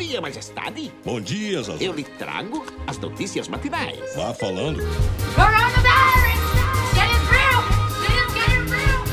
dia, majestade. Bom dia, Zazu. Eu lhe trago as notícias matinais. Vá falando. Coronavirus! Get it real! Get it, get it real!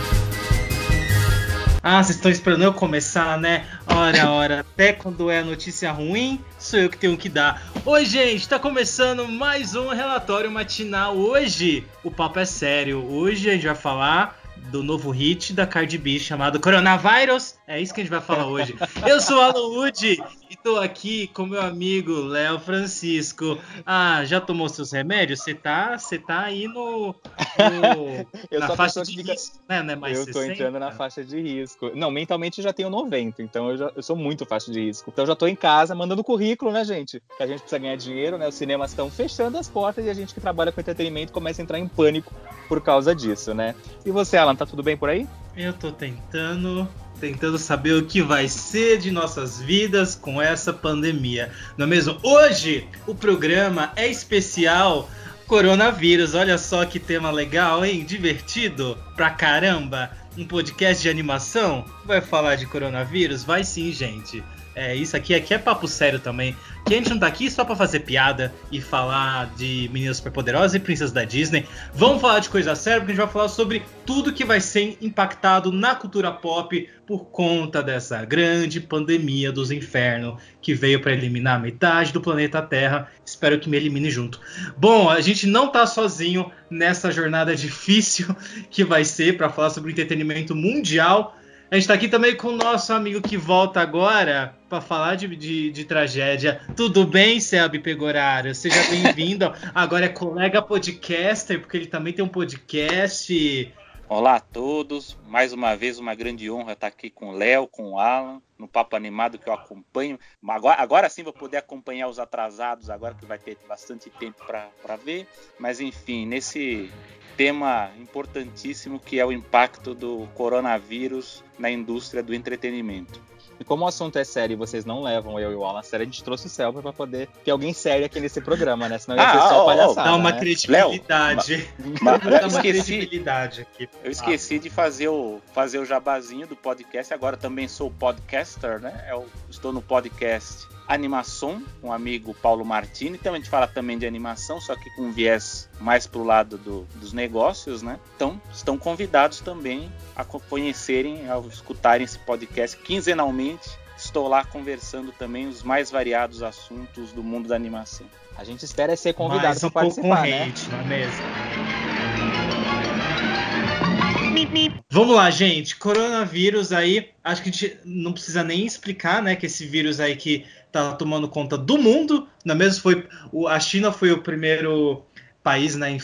Ah, vocês estão esperando eu começar, né? Ora, ora, até quando é notícia ruim, sou eu que tenho que dar. Oi, gente, tá começando mais um relatório matinal. Hoje, o papo é sério. Hoje a gente vai falar do novo hit da Cardi B chamado Coronavirus. É isso que a gente vai falar hoje. Eu sou o Alan Wood e tô aqui com meu amigo Léo Francisco. Ah, já tomou seus remédios? Você tá, tá aí no, no na faixa de fica- risco, né? Não é mais eu tô 60? entrando na faixa de risco. Não, mentalmente eu já tenho 90, então eu, já- eu sou muito faixa de risco. Então eu já tô em casa mandando currículo, né, gente? Que a gente precisa ganhar dinheiro, né? Os cinemas estão fechando as portas e a gente que trabalha com entretenimento começa a entrar em pânico por causa disso, né? E você, Alan, tá tudo bem por aí? Eu tô tentando, tentando saber o que vai ser de nossas vidas com essa pandemia. Não é mesmo? Hoje o programa é especial coronavírus. Olha só que tema legal, hein? Divertido pra caramba. Um podcast de animação vai falar de coronavírus? Vai sim, gente. É, isso aqui, aqui é papo sério também. Que a gente não tá aqui só pra fazer piada e falar de meninas superpoderosas e princesas da Disney. Vamos falar de coisa séria, porque a gente vai falar sobre tudo que vai ser impactado na cultura pop por conta dessa grande pandemia dos infernos que veio para eliminar metade do planeta Terra. Espero que me elimine junto. Bom, a gente não tá sozinho nessa jornada difícil que vai ser para falar sobre o entretenimento mundial. A gente tá aqui também com o nosso amigo que volta agora para falar de, de, de tragédia. Tudo bem, Selby Pegoraro? Seja bem-vindo. Agora é colega podcaster, porque ele também tem um podcast. Olá a todos, mais uma vez uma grande honra estar aqui com o Léo, com o Alan, no Papo Animado que eu acompanho. Agora, agora sim vou poder acompanhar os atrasados, agora que vai ter bastante tempo para ver. Mas enfim, nesse tema importantíssimo que é o impacto do coronavírus na indústria do entretenimento. E como o assunto é sério e vocês não levam eu e o Alan a sério, a gente trouxe o Selva pra poder ter alguém sério aqui nesse programa, né? Senão ia Ah, ser ó, só ó, palhaçada, Dá uma né? credibilidade. Mas Dá eu uma esqueci, credibilidade aqui. eu esqueci de fazer o, fazer o jabazinho do podcast, agora também sou podcaster, né? Eu estou no podcast Animação, com o amigo Paulo Martini. Então a gente fala também de animação, só que com um viés mais pro lado do- dos negócios, né? Então estão convidados também a co- conhecerem, ao escutarem esse podcast quinzenalmente. Estou lá conversando também os mais variados assuntos do mundo da animação. A gente espera ser convidado Mais um participar, né? concorrente, não é mesmo? Vamos lá, gente. Coronavírus aí, acho que a gente não precisa nem explicar, né? Que esse vírus aí que tá tomando conta do mundo, não é mesmo? Foi, a China foi o primeiro país né,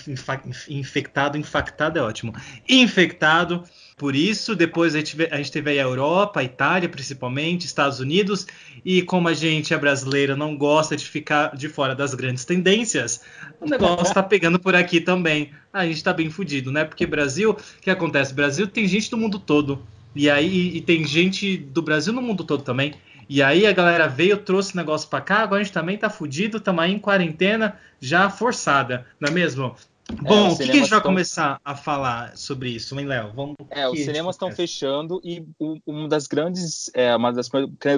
infectado, infectado é ótimo, infectado por isso. Depois a gente, a gente teve aí a Europa, a Itália principalmente, Estados Unidos. E como a gente é brasileiro, não gosta de ficar de fora das grandes tendências, o negócio tá pegando por aqui também. A gente tá bem fudido, né? Porque Brasil, o que acontece? Brasil tem gente do mundo todo. E aí e tem gente do Brasil no mundo todo também. E aí a galera veio, trouxe negócio pra cá, agora a gente também tá fudido, estamos aí em quarentena já forçada, não é mesmo? Bom, os o que, que a gente vai tão- começar a falar sobre isso, hein, Léo? Vamos. É, os cinemas estão fechando e uma das grandes, é, uma das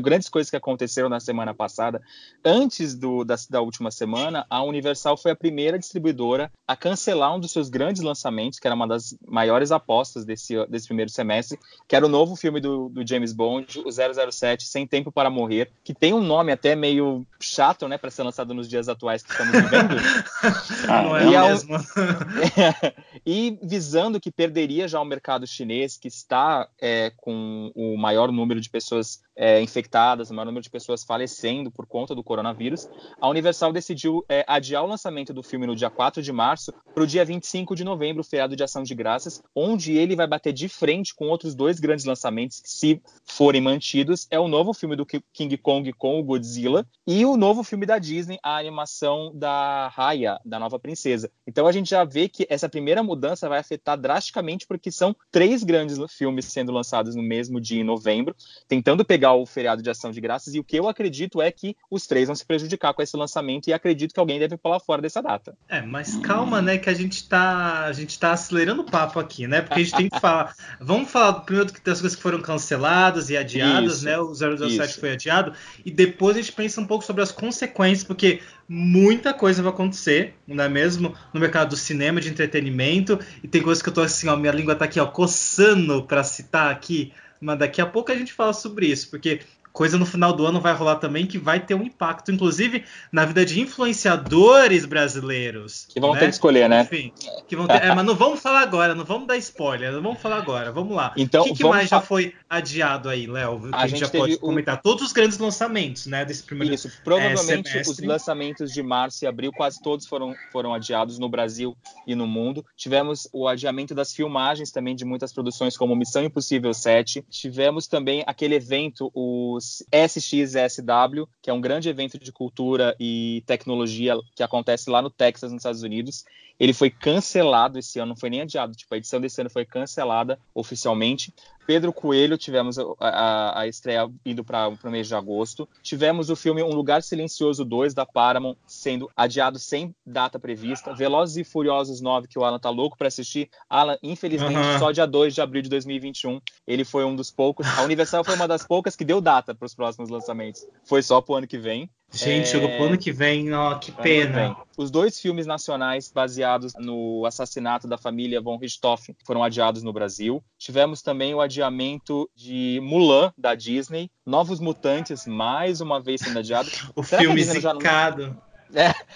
grandes coisas que aconteceram na semana passada, antes do, da, da última semana, a Universal foi a primeira distribuidora a cancelar um dos seus grandes lançamentos, que era uma das maiores apostas desse, desse primeiro semestre, que era o novo filme do, do James Bond, o 007, Sem Tempo para Morrer, que tem um nome até meio chato, né, para ser lançado nos dias atuais que estamos vivendo. Não é E mesmo? e visando que perderia já o mercado chinês, que está é, com o maior número de pessoas é, infectadas, o maior número de pessoas falecendo por conta do coronavírus, a Universal decidiu é, adiar o lançamento do filme no dia 4 de março para o dia 25 de novembro, feriado de ação de graças, onde ele vai bater de frente com outros dois grandes lançamentos que, se forem mantidos, é o novo filme do King Kong com o Godzilla e o novo filme da Disney, a animação da Raya, da nova princesa. Então a gente já vê que essa primeira mudança vai afetar drasticamente, porque são três grandes filmes sendo lançados no mesmo dia, em novembro, tentando pegar o feriado de ação de graças. E o que eu acredito é que os três vão se prejudicar com esse lançamento, e acredito que alguém deve pular fora dessa data. É, mas calma, né, que a gente tá, a gente tá acelerando o papo aqui, né? Porque a gente tem que falar. Vamos falar primeiro das coisas que foram canceladas e adiadas, Isso, né? O 007 isso. foi adiado, e depois a gente pensa um pouco sobre as consequências, porque muita coisa vai acontecer, não é mesmo? No mercado do cinema, de entretenimento, e tem coisas que eu tô assim, ó, minha língua tá aqui, ó, coçando pra citar aqui, mas daqui a pouco a gente fala sobre isso, porque coisa no final do ano vai rolar também que vai ter um impacto, inclusive, na vida de influenciadores brasileiros. Que vão né? ter que escolher, né? Enfim, que vão ter... é, mas não vamos falar agora, não vamos dar spoiler, não vamos falar agora, vamos lá. Então, o que, que mais já foi adiado aí, Léo? A a, gente já pode comentar. Todos os grandes lançamentos, né, desse primeiro Isso, provavelmente semestre. os lançamentos de março e abril quase todos foram, foram adiados no Brasil e no mundo. Tivemos o adiamento das filmagens também de muitas produções como Missão Impossível 7. Tivemos também aquele evento, o SXSW, que é um grande evento de cultura e tecnologia que acontece lá no Texas, nos Estados Unidos. Ele foi cancelado esse ano, não foi nem adiado, tipo, a edição desse ano foi cancelada oficialmente. Pedro Coelho, tivemos a, a- a estreia indo para o mês de agosto. Tivemos o filme Um Lugar Silencioso 2, da Paramount, sendo adiado sem data prevista. Velozes e Furiosos 9, que o Alan tá louco para assistir. Alan, infelizmente, só dia 2 de abril de 2021. Ele foi um dos poucos. A Universal foi uma das poucas que deu data para os próximos lançamentos. Foi só pro ano que vem. Gente, É, chegou pro ano que vem, ó, que pena. Os dois filmes nacionais baseados no assassinato da família von Richthofen foram adiados no Brasil. Tivemos também o adiamento de Mulan, da Disney. Novos Mutantes, mais uma vez sendo adiado. O Será filme zicado.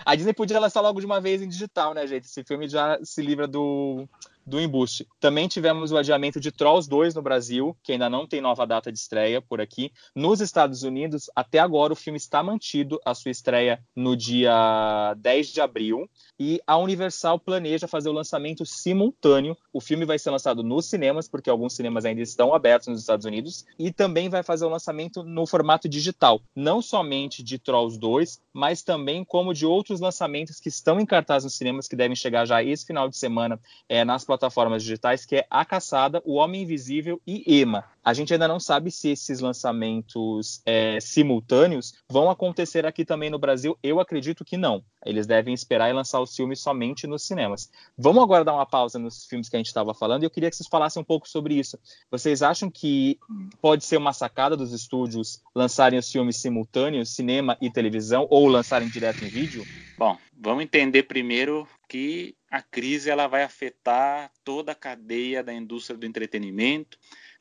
A Disney podia lançar logo de uma vez em digital, né, gente? Esse filme já se livra do, do embuste. Também tivemos o adiamento de Trolls 2 no Brasil, que ainda não tem nova data de estreia por aqui. Nos Estados Unidos, até agora, o filme está mantido a sua estreia no dia 10 de abril. E a Universal planeja fazer o lançamento simultâneo. O filme vai ser lançado nos cinemas, porque alguns cinemas ainda estão abertos nos Estados Unidos, e também vai fazer o lançamento no formato digital, não somente de Trolls 2, mas também como de outros lançamentos que estão em cartaz nos cinemas, que devem chegar já esse final de semana é, nas plataformas digitais, que é A Caçada, O Homem Invisível e Ema. A gente ainda não sabe se esses lançamentos é, simultâneos vão acontecer aqui também no Brasil. Eu acredito que não. Eles devem esperar e lançar os filmes somente nos cinemas. Vamos agora dar uma pausa nos filmes que a gente estava falando e eu queria que vocês falassem um pouco sobre isso. Vocês acham que pode ser uma sacada dos estúdios lançarem os filmes simultâneos, cinema e televisão, ou lançarem direto em vídeo? Bom, vamos entender primeiro que a crise ela vai afetar toda a cadeia da indústria do entretenimento.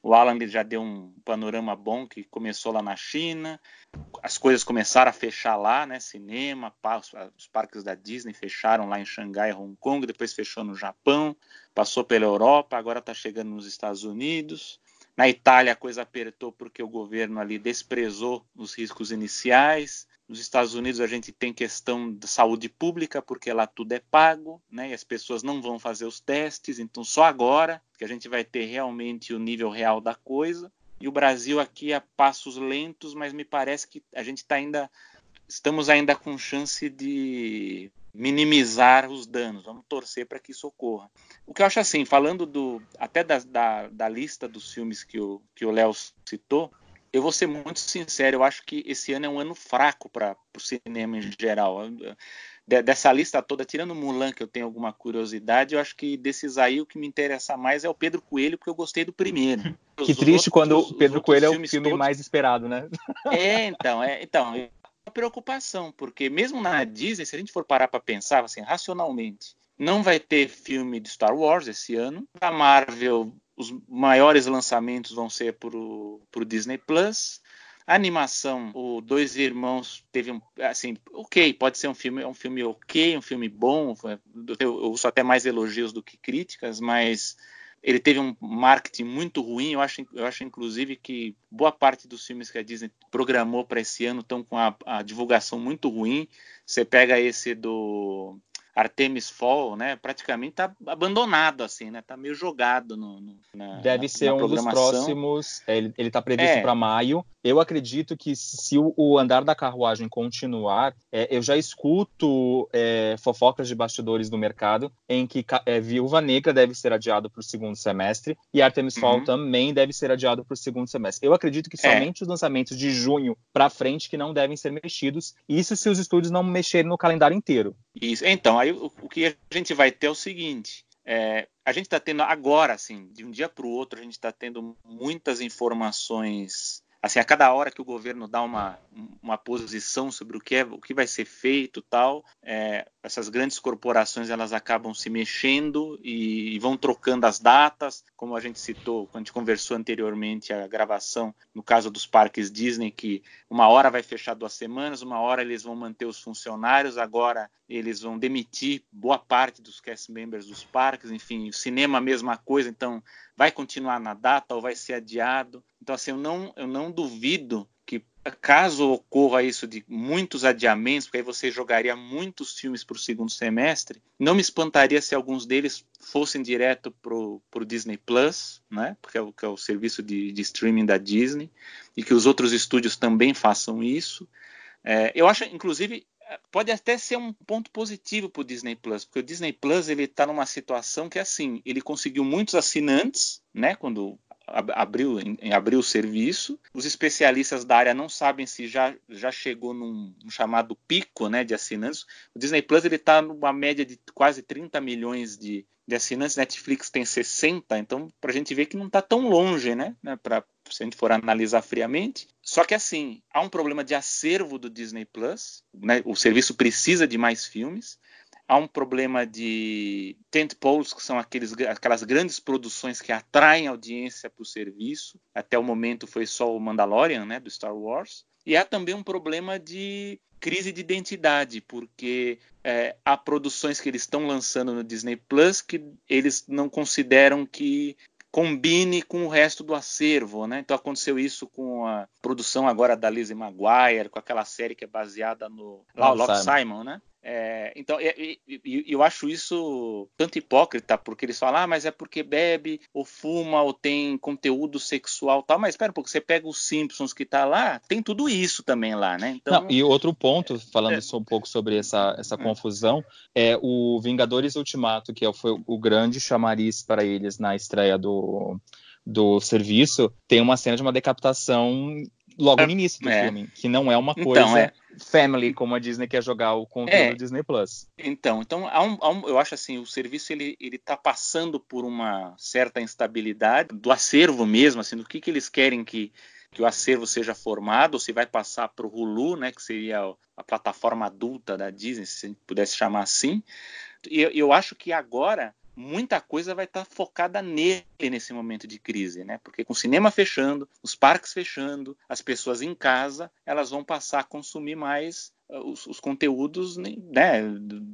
O Alan já deu um panorama bom que começou lá na China, as coisas começaram a fechar lá, né? Cinema, os parques da Disney fecharam lá em Xangai, Hong Kong, depois fechou no Japão, passou pela Europa, agora está chegando nos Estados Unidos. Na Itália a coisa apertou porque o governo ali desprezou os riscos iniciais. Nos Estados Unidos a gente tem questão da saúde pública, porque lá tudo é pago, né? E as pessoas não vão fazer os testes, então só agora que a gente vai ter realmente o nível real da coisa. E o Brasil aqui a passos lentos, mas me parece que a gente está ainda estamos ainda com chance de minimizar os danos. Vamos torcer para que isso ocorra. O que eu acho assim, falando do até da, da, da lista dos filmes que o que o Léo citou, eu vou ser muito sincero, eu acho que esse ano é um ano fraco para o cinema em geral. De- dessa lista toda, tirando Mulan, que eu tenho alguma curiosidade, eu acho que desses aí o que me interessa mais é o Pedro Coelho, porque eu gostei do primeiro. Que Os triste outros- quando o Pedro Coelho é o filme todos- mais esperado, né? é, então, é, então, é uma preocupação, porque mesmo na Disney, se a gente for parar para pensar assim, racionalmente, não vai ter filme de Star Wars esse ano. A Marvel, os maiores lançamentos vão ser pro, pro Disney Plus. A animação, o Dois Irmãos teve um, assim, ok, pode ser um filme, um filme ok, um filme bom. Eu, eu ouço até mais elogios do que críticas, mas ele teve um marketing muito ruim. Eu acho, eu acho inclusive que boa parte dos filmes que a Disney programou para esse ano estão com a, a divulgação muito ruim. Você pega esse do Artemis Fall, né? Praticamente tá abandonado assim, né? Tá meio jogado no, no na, Deve na- ser na um dos próximos. é, Ele, ele tá previsto É. para maio. Eu acredito que se o, andar da carruagem continuar, é, eu já escuto é, fofocas de bastidores do mercado em que é, Viúva Negra deve ser adiado para o segundo semestre e Artemis uhum. Fall também deve ser adiado para o segundo semestre. Eu acredito que é. somente os lançamentos de junho para frente que não devem ser mexidos. Isso se os estúdios não mexerem no calendário inteiro. Isso. Então, aí o, o que a gente vai ter é o seguinte: é, a gente está tendo agora, assim, de um dia para o outro, a gente está tendo muitas informações assim a cada hora que o governo dá uma, uma posição sobre o que é o que vai ser feito tal é, essas grandes corporações elas acabam se mexendo e, e, vão trocando as datas. Como a gente citou quando a gente conversou anteriormente a gravação no caso dos parques Disney que uma hora vai fechar duas semanas uma hora eles vão manter os funcionários agora eles vão demitir boa parte dos cast members dos parques enfim o cinema a mesma coisa. Então vai continuar na data ou vai ser adiado. Então, assim, eu não, eu não duvido que, caso ocorra isso de muitos adiamentos, porque aí você jogaria muitos filmes para o segundo semestre, não me espantaria se alguns deles fossem direto para o Disney Plus, né? Porque é o, que é o serviço de, de, streaming da Disney, e que os outros estúdios também façam isso. É, eu acho, inclusive, pode até ser um ponto positivo para o Disney Plus, porque o Disney Plus ele está numa situação que é assim, ele conseguiu muitos assinantes, né? Quando abriu, abriu o serviço. Os especialistas da área não sabem se já, já chegou num, chamado pico né, de assinantes. O Disney Plus está numa média de quase 30 milhões de, de assinantes. Netflix tem 60, então para a gente ver que não está tão longe, né? né pra, se a gente for analisar friamente. Só que assim, há um problema de acervo do Disney Plus, né? o serviço precisa de mais filmes. Há um problema de tentpoles, que são aqueles, aquelas grandes produções que atraem audiência para o serviço. Até o momento foi só o Mandalorian, né, do Star Wars. E há também um problema de crise de identidade, porque é, há produções que eles estão lançando no Disney Plus que eles não consideram que combine com o resto do acervo, né? Então aconteceu isso com a produção agora da Lizzie McGuire, com aquela série que é baseada no Love Simon. Simon, né? É, então, eu, eu, acho isso tanto hipócrita, porque eles falam, ah, mas é porque bebe, ou fuma, ou tem conteúdo sexual tal. Mas espera um pouco, você pega os Simpsons que tá lá, tem tudo isso também lá, né? Então, Não, e outro ponto, falando é, um pouco sobre essa, essa é. confusão, é o Vingadores Ultimato, que é foi o grande chamariz para eles na estreia do, do serviço, tem uma cena de uma decapitação logo é, no início do é. filme, que não é uma então, coisa então, é. family como a Disney quer jogar o conteúdo é. Disney Plus. Então, então há um, há um, eu acho assim, o serviço ele ele tá passando por uma certa instabilidade do acervo mesmo, assim, do que que eles querem que que o acervo seja formado, ou se vai passar para o Hulu, né, que seria a plataforma adulta da Disney, se a gente pudesse chamar assim. E eu, eu acho que agora muita coisa vai estar tá focada nele nesse momento de crise, né? Porque com o cinema fechando, os parques fechando, as pessoas em casa, elas vão passar a consumir mais os, os, conteúdos né,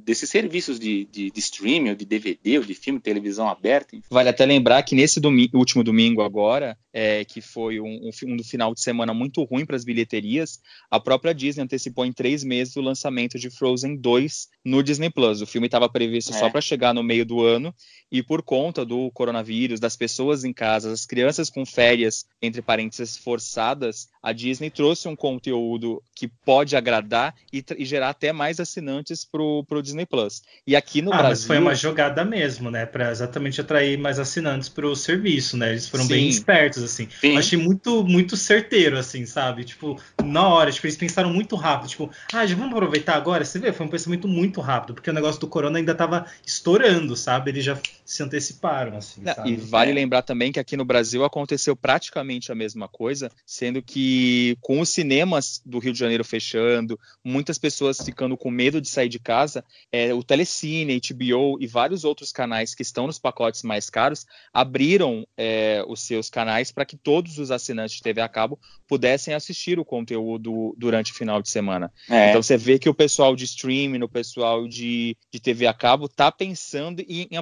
desses serviços de, de, de, streaming, ou de DVD, ou de filme, televisão aberta. Enfim. Vale até lembrar que nesse último domingo agora, é, que foi um, um, um, final de semana muito ruim para as bilheterias, a própria Disney antecipou em três meses o lançamento de Frozen 2 no Disney Plus. O filme estava previsto é. só para chegar no meio do ano e por conta do coronavírus, das pessoas em casa, das crianças com férias, entre parênteses, forçadas, a Disney trouxe um conteúdo que pode agradar e, e gerar até mais assinantes pro, pro Disney Plus. E aqui no ah, Brasil. Mas foi uma jogada mesmo, né? Para exatamente atrair mais assinantes pro serviço, né? Eles foram Sim. bem espertos, assim. Sim. achei muito, muito certeiro, assim, sabe? Tipo, na hora, tipo, eles pensaram muito rápido. Tipo, ah, já vamos aproveitar agora? Você vê, foi um pensamento muito rápido, porque o negócio do corona ainda tava estourando, sabe? Eles já se anteciparam, assim. Não, e vale é. lembrar também que aqui no Brasil aconteceu praticamente a mesma coisa, sendo que com os cinemas do Rio de Janeiro fechando, muitas pessoas ficando com medo de sair de casa, é, o Telecine, HBO e vários outros canais que estão nos pacotes mais caros abriram é, os seus canais para que todos os assinantes de TV a cabo pudessem assistir o conteúdo durante o final de semana. É. Então você vê que o pessoal de streaming, o pessoal de, de TV a cabo está pensando em, em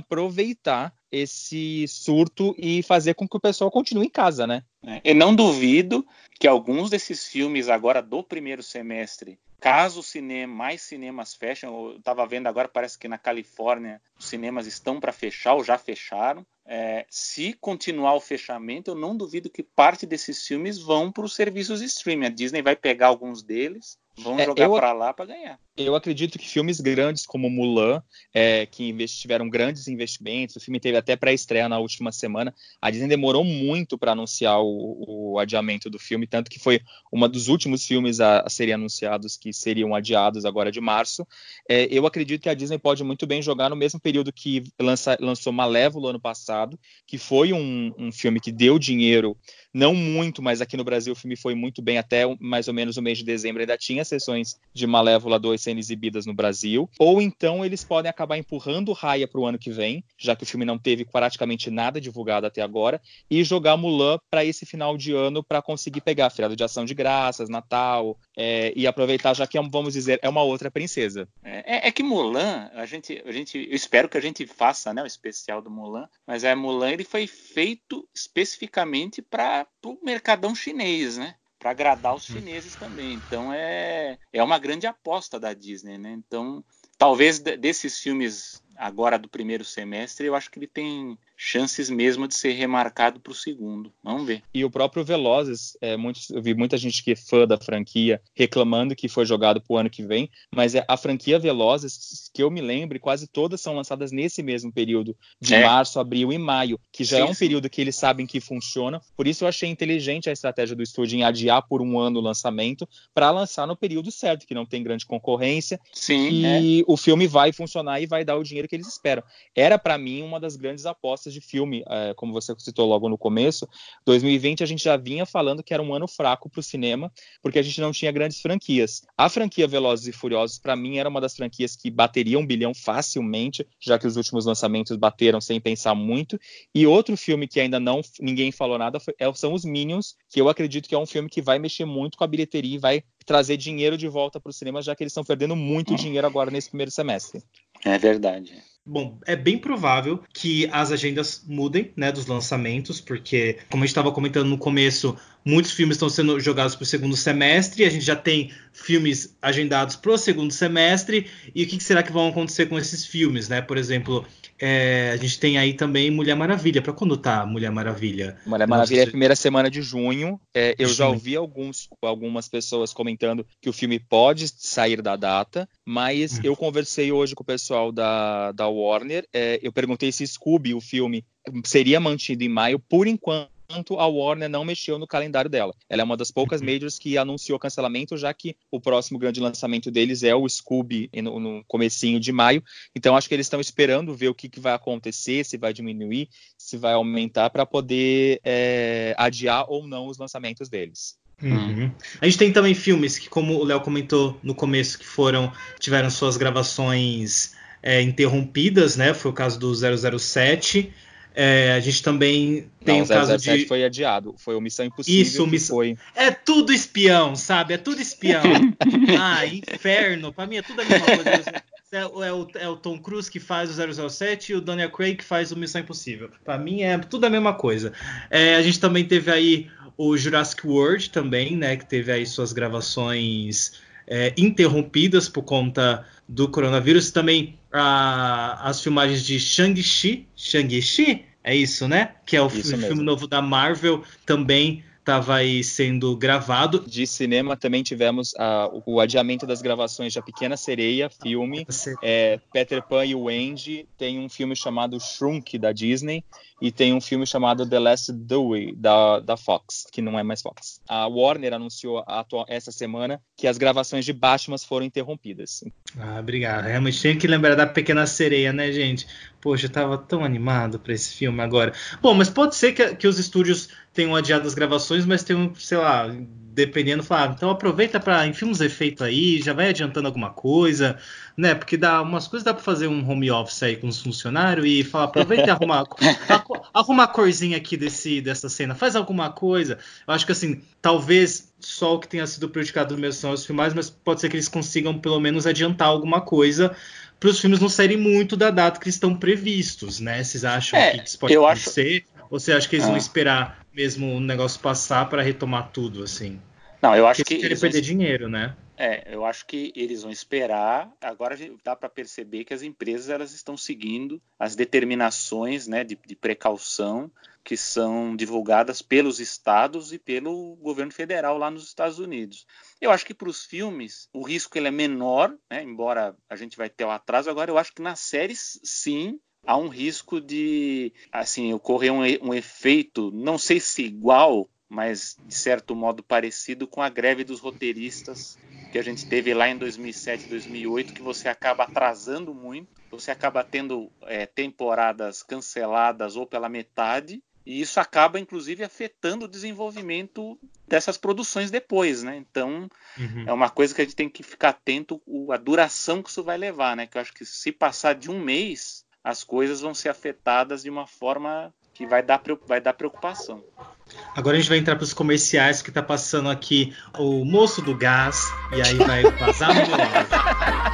aproveitar esse surto e fazer com que o pessoal continue em casa, né? Né? Eu não duvido que alguns desses filmes agora do primeiro semestre, caso o cinema, mais cinemas fechem, eu estava vendo agora, parece que na Califórnia os cinemas estão para fechar ou já fecharam. É, se continuar o fechamento, eu não duvido que parte desses filmes vão para os serviços de streaming. A Disney vai pegar alguns deles Vão é, jogar para lá para ganhar. Eu acredito que filmes grandes como Mulan, é, que tiveram grandes investimentos, o filme teve até pré-estreia na última semana. A Disney demorou muito para anunciar o, o, adiamento do filme, tanto que foi um dos últimos filmes a, a serem anunciados que seriam adiados agora de março. É, eu acredito que a Disney pode muito bem jogar no mesmo período que lança, lançou Malévolo ano passado, que foi um, um filme que deu dinheiro não muito, mas aqui no Brasil o filme foi muito bem até mais ou menos o mês de dezembro. Ainda tinha sessões de Malévola 2 sendo exibidas no Brasil. Ou então eles podem acabar empurrando Raya para o ano que vem, já que o filme não teve praticamente nada divulgado até agora, e jogar Mulan para esse final de ano para conseguir pegar feriado de ação de graças, Natal, é, e aproveitar, já que, vamos dizer, é uma outra princesa. É, é, que Mulan, a gente, a gente, eu espero que a gente faça né, o especial do Mulan, mas é Mulan ele foi feito especificamente para o mercadão chinês, né? Para agradar os chineses também. Então é, é uma grande aposta da Disney, né? Então talvez desses filmes agora do primeiro semestre, eu acho que ele tem chances mesmo de ser remarcado para o segundo. Vamos ver. E o próprio Velozes, é, muitos, eu vi muita gente que é fã da franquia reclamando que foi jogado para o ano que vem, mas é a franquia Velozes, que eu me lembre, quase todas são lançadas nesse mesmo período, de é. março, abril e maio, que já sim, é um sim. período que eles sabem que funciona. Por isso eu achei inteligente a estratégia do estúdio em adiar por um ano o lançamento para lançar no período certo, que não tem grande concorrência. Sim. E é. o filme vai funcionar e vai dar o dinheiro que eles esperam. Era para mim uma das grandes apostas de filme, é, como você citou logo no começo, 2020 a gente já vinha falando que era um ano fraco para o cinema, porque a gente não tinha grandes franquias. A franquia Velozes e Furiosos, para mim, era uma das franquias que bateria um bilhão facilmente, já que os últimos lançamentos bateram sem pensar muito. E outro filme que ainda não ninguém falou nada foi, é, são os Minions, que eu acredito que é um filme que vai mexer muito com a bilheteria e vai trazer dinheiro de volta para o cinema, já que eles estão perdendo muito dinheiro agora nesse primeiro semestre. É verdade. Bom, é bem provável que as agendas mudem, né, dos lançamentos, porque, como a gente estava comentando no começo, muitos filmes estão sendo jogados para o segundo semestre, a gente já tem filmes agendados para o segundo semestre, e o que será que vão acontecer com esses filmes, né? Por exemplo, é, a gente tem aí também Mulher Maravilha. Para quando tá Mulher Maravilha? Mulher Maravilha Nossa, é a primeira semana de junho. É, eu já ouvi alguns, algumas pessoas comentando que o filme pode sair da data, mas hum. eu conversei hoje com o pessoal da, da Warner. É, eu perguntei se Scooby, o filme, seria mantido em maio. Por enquanto, enquanto a Warner não mexeu no calendário dela. Ela é uma das poucas uhum. majors que anunciou cancelamento, já que o próximo grande lançamento deles é o Scooby no, no comecinho de maio. Então acho que eles estão esperando ver o que, que, vai acontecer, se vai diminuir, se vai aumentar, para poder é, adiar ou não os lançamentos deles. Uhum. A gente tem também filmes que, como o Léo comentou no começo, que foram tiveram suas gravações é, interrompidas, né? Foi o caso do 007. É, a gente também tem Não, o caso de. foi adiado. Foi o Missão Impossível. Isso, missão... foi. É tudo espião, sabe? É tudo espião. ah, inferno. Pra mim é tudo a mesma coisa. É, é, o, é o Tom Cruise que faz o 007 e o Daniel Craig que faz o Missão Impossível. Pra mim é tudo a mesma coisa. É, a gente também teve aí o Jurassic World também, né? Que teve aí suas gravações é, interrompidas por conta do coronavírus. Também a, as filmagens de Shang-Chi, Shang-Chi, é isso, né? Que é o filme novo da Marvel, também estava aí sendo gravado. De cinema também tivemos uh, o adiamento das gravações de A Pequena Sereia, filme. É, Peter Pan e o Andy. Tem um filme chamado Shrunk, da Disney. E tem um filme chamado The Last Dewey, da, da Fox, que não é mais Fox. A Warner anunciou atual, essa semana que as gravações de Batman foram interrompidas. Ah, obrigado. Realmente tinha que lembrar da Pequena Sereia, né, gente? Poxa, eu tava tão animado para esse filme agora. Bom, mas pode ser que, que os estúdios tenham adiado as gravações, mas tem um, sei lá, dependendo, falar, ah, então aproveita para enfim uns efeitos aí, já vai adiantando alguma coisa, né? Porque dá umas coisas dá para fazer um home office aí com os funcionários e falar, aproveita e arruma, arruma a corzinha aqui desse dessa cena, faz alguma coisa. Eu acho que assim, talvez só o que tenha sido prejudicado mesmo são os filmagens, mas pode ser que eles consigam pelo menos adiantar alguma coisa para os filmes não saírem muito da data que estão previstos, né? Vocês acham é, que isso pode acontecer? Acho... Ou você acha que eles ah. vão esperar mesmo o negócio passar para retomar tudo, assim. Não, eu acho Porque que querem eles vão perder dinheiro, né? É, eu acho que eles vão esperar. Agora dá para perceber que as empresas elas estão seguindo as determinações né, de, de precaução que são divulgadas pelos estados e pelo governo federal lá nos Estados Unidos. Eu acho que para os filmes o risco ele é menor, né, embora a gente vai ter o atraso. Agora eu acho que nas séries sim há um risco de assim ocorrer um, um efeito, não sei se igual, mas de certo modo parecido com a greve dos roteiristas que a gente teve lá em 2007, 2008, que você acaba atrasando muito, você acaba tendo é, temporadas canceladas ou pela metade, e isso acaba inclusive afetando o desenvolvimento dessas produções depois, né? Então Uhum. é uma coisa que a gente tem que ficar atento a duração que isso vai levar, né? Que eu acho que se passar de um mês, as coisas vão ser afetadas de uma forma que vai dar, vai dar preocupação. Agora a gente vai entrar para os comerciais que tá passando aqui o moço do gás e aí vai vazar no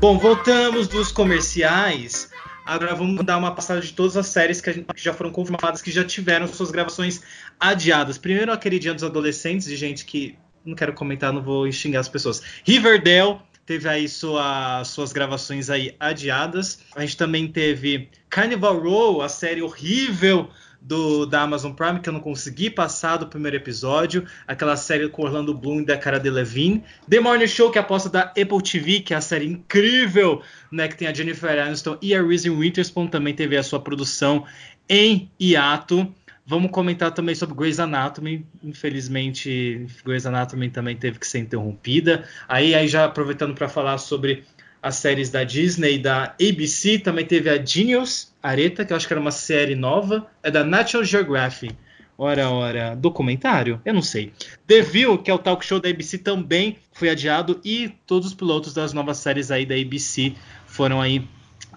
Bom, voltamos dos comerciais. Agora vamos dar uma passada de todas as séries que, gente- que já foram confirmadas, que já tiveram suas gravações adiadas. Primeiro, aquele dia dos adolescentes, de gente que. Não quero comentar, não vou xingar as pessoas. Riverdale teve aí sua- suas gravações aí adiadas. A gente também teve Carnival Row, a série horrível do, da Amazon Prime, que eu não consegui passar do primeiro episódio. Aquela série com Orlando Bloom e da Cara Delevingne. The Morning Show, que é aposta da Apple TV, que é a série incrível, né? Que tem a Jennifer Aniston e a Reese Witherspoon. Também teve a sua produção em hiato. Vamos comentar também sobre Grey's Anatomy. Infelizmente, Grey's Anatomy também teve que ser interrompida. Aí, aí já aproveitando para falar sobre as séries da Disney e da ABC, também teve a Genius Areta, que eu acho que era uma série nova, é da National Geographic. Ora, ora, documentário? Eu não sei. The View, que é o talk show da ABC, também foi adiado e todos os pilotos das novas séries aí da ABC foram aí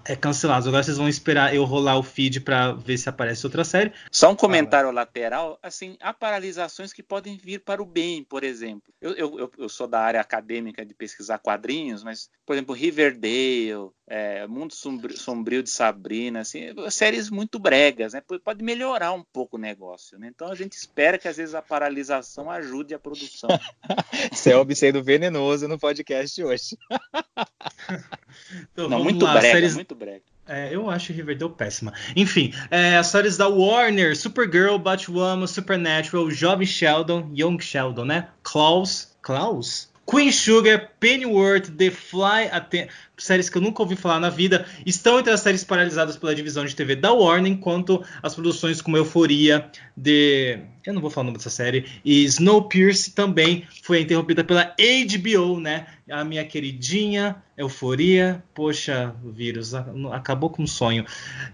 é, cancelados. Agora vocês vão esperar eu rolar o feed para ver se aparece outra série. Só um comentário lateral, assim, há paralisações que podem vir para o bem, por exemplo. Eu, eu, eu- eu sou da área acadêmica de pesquisar quadrinhos, mas, por exemplo, Riverdale, é, Mundo Sombrio, Sombrio de Sabrina, assim, séries muito bregas, né? Pode- Pode melhorar um pouco o negócio, né? Então a gente espera que às vezes a paralisação ajude a produção. Selby sendo venenoso no podcast hoje. Então, Não, muito lá, brega, séries- muito brega. É, eu acho Riverdale péssima. Enfim, é, as séries da Warner, Supergirl, Batwoman, Supernatural, Jovem Sheldon, Young Sheldon, né? Klaus, Klaus? Queen Sugar, Pennyworth, The Fly, até séries que eu nunca ouvi falar na vida, estão entre as séries paralisadas pela divisão de TV da Warner, enquanto as produções como Euforia, de... eu não vou falar o nome dessa série, e Snowpiercer também foi interrompida pela HBO, né? A minha queridinha Euforia, poxa, vírus, acabou com um sonho.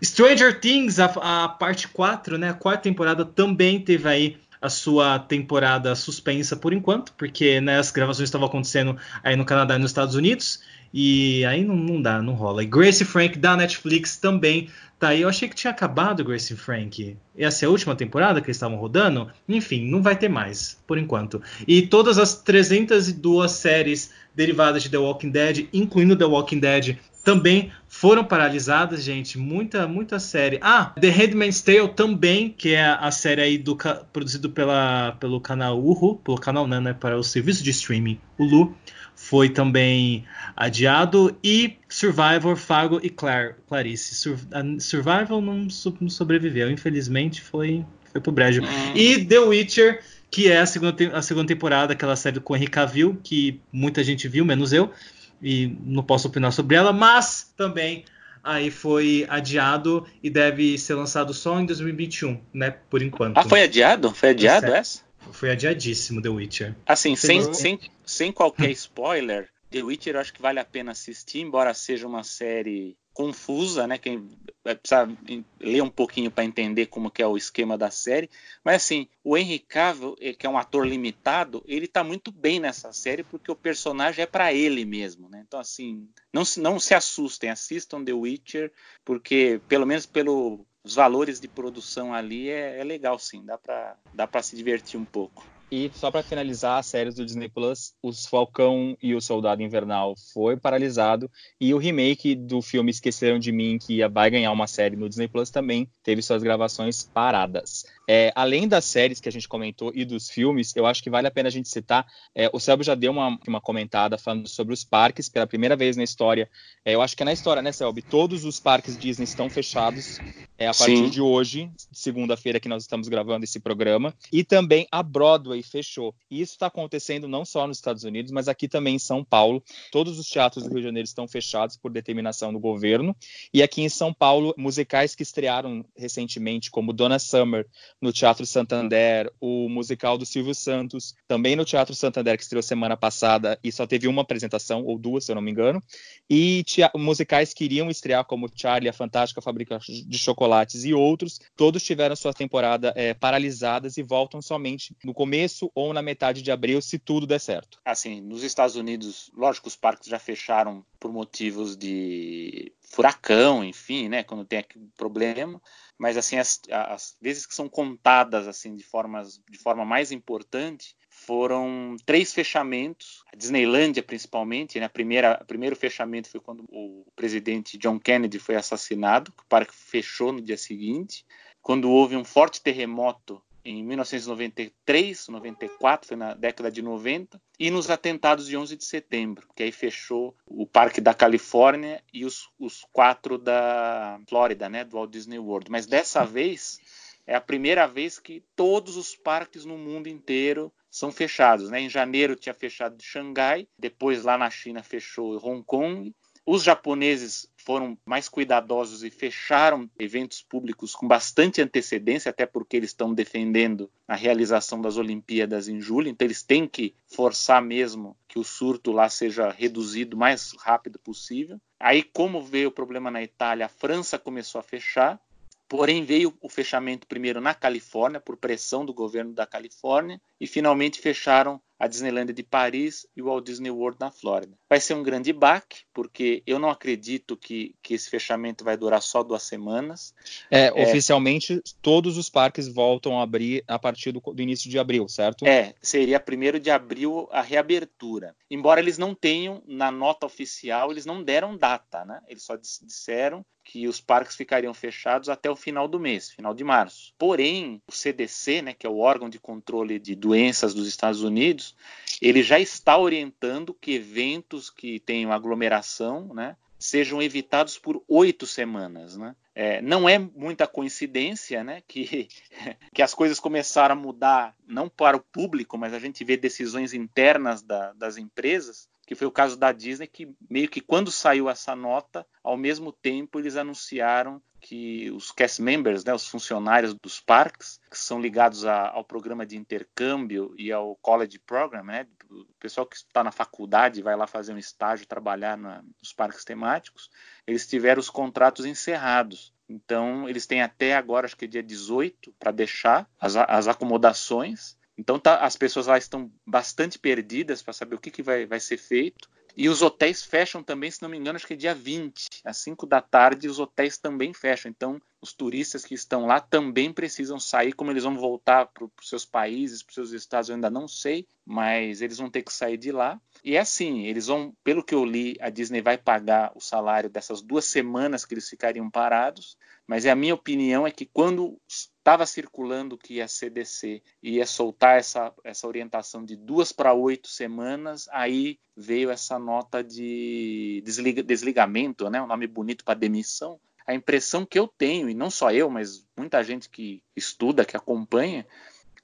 Stranger Things, a, a parte 4, né? A quarta temporada também teve aí a sua temporada suspensa por enquanto, porque né, as gravações estavam acontecendo aí no Canadá e nos Estados Unidos, e aí não, não dá, não rola. E Grace Frank da Netflix também tá aí. Eu achei que tinha acabado Grace Frank. Essa é a última temporada que eles estavam rodando? Enfim, não vai ter mais, por enquanto. E todas as 302 séries derivadas de The Walking Dead, incluindo The Walking Dead, também foram paralisadas, gente. Muita, muita série. Ah, The Handmaid's Tale também, que é a série aí do produzido pela, pelo canal Uhu, pelo canal não, né, para o serviço de streaming Hulu, foi também adiado e Survivor, Fargo e Clar, Clarice. Sur, a Survivor não, não sobreviveu, infelizmente foi foi pro brejo. E The Witcher, que é a segunda, a segunda temporada, aquela série com Henry Cavill, que muita gente viu, menos eu, e não posso opinar sobre ela, mas também aí foi adiado e deve ser lançado só em 2021, né, por enquanto. Ah, foi adiado? Foi adiado é. essa? Foi adiadíssimo The Witcher. Assim, sem, sem, sem qualquer spoiler, The Witcher eu acho que vale a pena assistir, embora seja uma série confusa, né? Quem vai precisar ler um pouquinho para entender como que é o esquema da série. Mas assim, o Henry Cavill, que é um ator limitado, ele tá muito bem nessa série porque o personagem é para ele mesmo, né? Então assim, não se, não se assustem, assistam The Witcher, porque pelo menos pelo os valores de produção ali é, é legal sim, dá para dá para se divertir um pouco. E só para finalizar as séries do Disney Plus, os Falcão e o Soldado Invernal foi paralisado e o remake do filme Esqueceram de Mim, que ia, vai ganhar uma série no Disney Plus, também teve suas gravações paradas. É, além das séries que a gente comentou e dos filmes, eu acho que vale a pena a gente citar. É, o Selby já deu uma, uma comentada falando sobre os parques pela primeira vez na história. É, eu acho que é na história, né, Selby? Todos os parques Disney estão fechados é, a partir Sim. de hoje, segunda-feira que nós estamos gravando esse programa. E também a Broadway fechou. E isso está acontecendo não só nos Estados Unidos, mas aqui também em São Paulo. Todos os teatros do Rio de Janeiro estão fechados por determinação do governo. E aqui em São Paulo, musicais que estrearam recentemente, como Donna Summer, no Teatro Santander, o musical do Silvio Santos, também no Teatro Santander, que estreou semana passada e só teve uma apresentação, ou duas, se eu não me engano, e musicais que iriam estrear, como Charlie, a Fantástica Fábrica de Chocolates e outros, todos tiveram sua temporada é, paralisadas e voltam somente no começo ou na metade de abril, se tudo der certo. Assim, nos Estados Unidos, lógico, os parques já fecharam por motivos de furacão, enfim, né, quando tem aquele problema, mas assim as, as vezes que são contadas assim de formas de forma mais importante foram três fechamentos, a Disneylândia principalmente, né? A primeira, o primeiro fechamento foi quando o presidente John Kennedy foi assassinado, o parque fechou no dia seguinte, quando houve um forte terremoto em 1993, 94, foi na década de 90, e nos atentados de 11 de setembro, que aí fechou o Parque da Califórnia e os, os quatro da Flórida, né, do Walt Disney World. Mas dessa vez é a primeira vez que todos os parques no mundo inteiro são fechados. Né? Em janeiro tinha fechado Xangai, depois lá na China fechou Hong Kong, os japoneses foram mais cuidadosos e fecharam eventos públicos com bastante antecedência, até porque eles estão defendendo a realização das Olimpíadas em julho, então eles têm que forçar mesmo que o surto lá seja reduzido o mais rápido possível. Aí, como veio o problema na Itália, a França começou a fechar, Porém, veio o fechamento primeiro na Califórnia, por pressão do governo da Califórnia, e finalmente fecharam a Disneylandia de Paris e o Walt Disney World na Flórida. Vai ser um grande baque, porque eu não acredito que, que esse fechamento vai durar só duas semanas. É, é, oficialmente, todos os parques voltam a abrir a partir do, do início de abril, certo? É, seria primeiro de abril a reabertura. Embora eles não tenham, na nota oficial, eles não deram data, né? Eles só disseram que os parques ficariam fechados até o final do mês, final de março. Porém, o CDC, né, que é o órgão de controle de doenças dos Estados Unidos, ele já está orientando que eventos que tenham aglomeração, né, sejam evitados por oito semanas, né? É, não é muita coincidência, né, que, que as coisas começaram a mudar não para o público, mas a gente vê decisões internas da, das empresas que foi o caso da Disney, que meio que quando saiu essa nota, ao mesmo tempo eles anunciaram que os cast members, né, os funcionários dos parques, que são ligados a, ao programa de intercâmbio e ao college program, né, o pessoal que está na faculdade vai lá fazer um estágio, trabalhar na, nos parques temáticos, eles tiveram os contratos encerrados. Então, eles têm até agora, acho que é dia 18, para deixar as, as acomodações então tá, as pessoas lá estão bastante perdidas para saber o que, que vai, vai ser feito. E os hotéis fecham também, se não me engano, acho que é dia 20, às 5 da tarde, os hotéis também fecham. Então, os turistas que estão lá também precisam sair. Como eles vão voltar para os seus países, para os seus estados, eu ainda não sei, mas eles vão ter que sair de lá. E é assim: eles vão, pelo que eu li, a Disney vai pagar o salário dessas duas semanas que eles ficariam parados. Mas é a minha opinião é que quando estava circulando que a CDC ia soltar essa, essa orientação de duas para oito semanas, aí veio essa nota de desliga, desligamento, né, um nome bonito para demissão. A impressão que eu tenho, e não só eu, mas muita gente que estuda, que acompanha,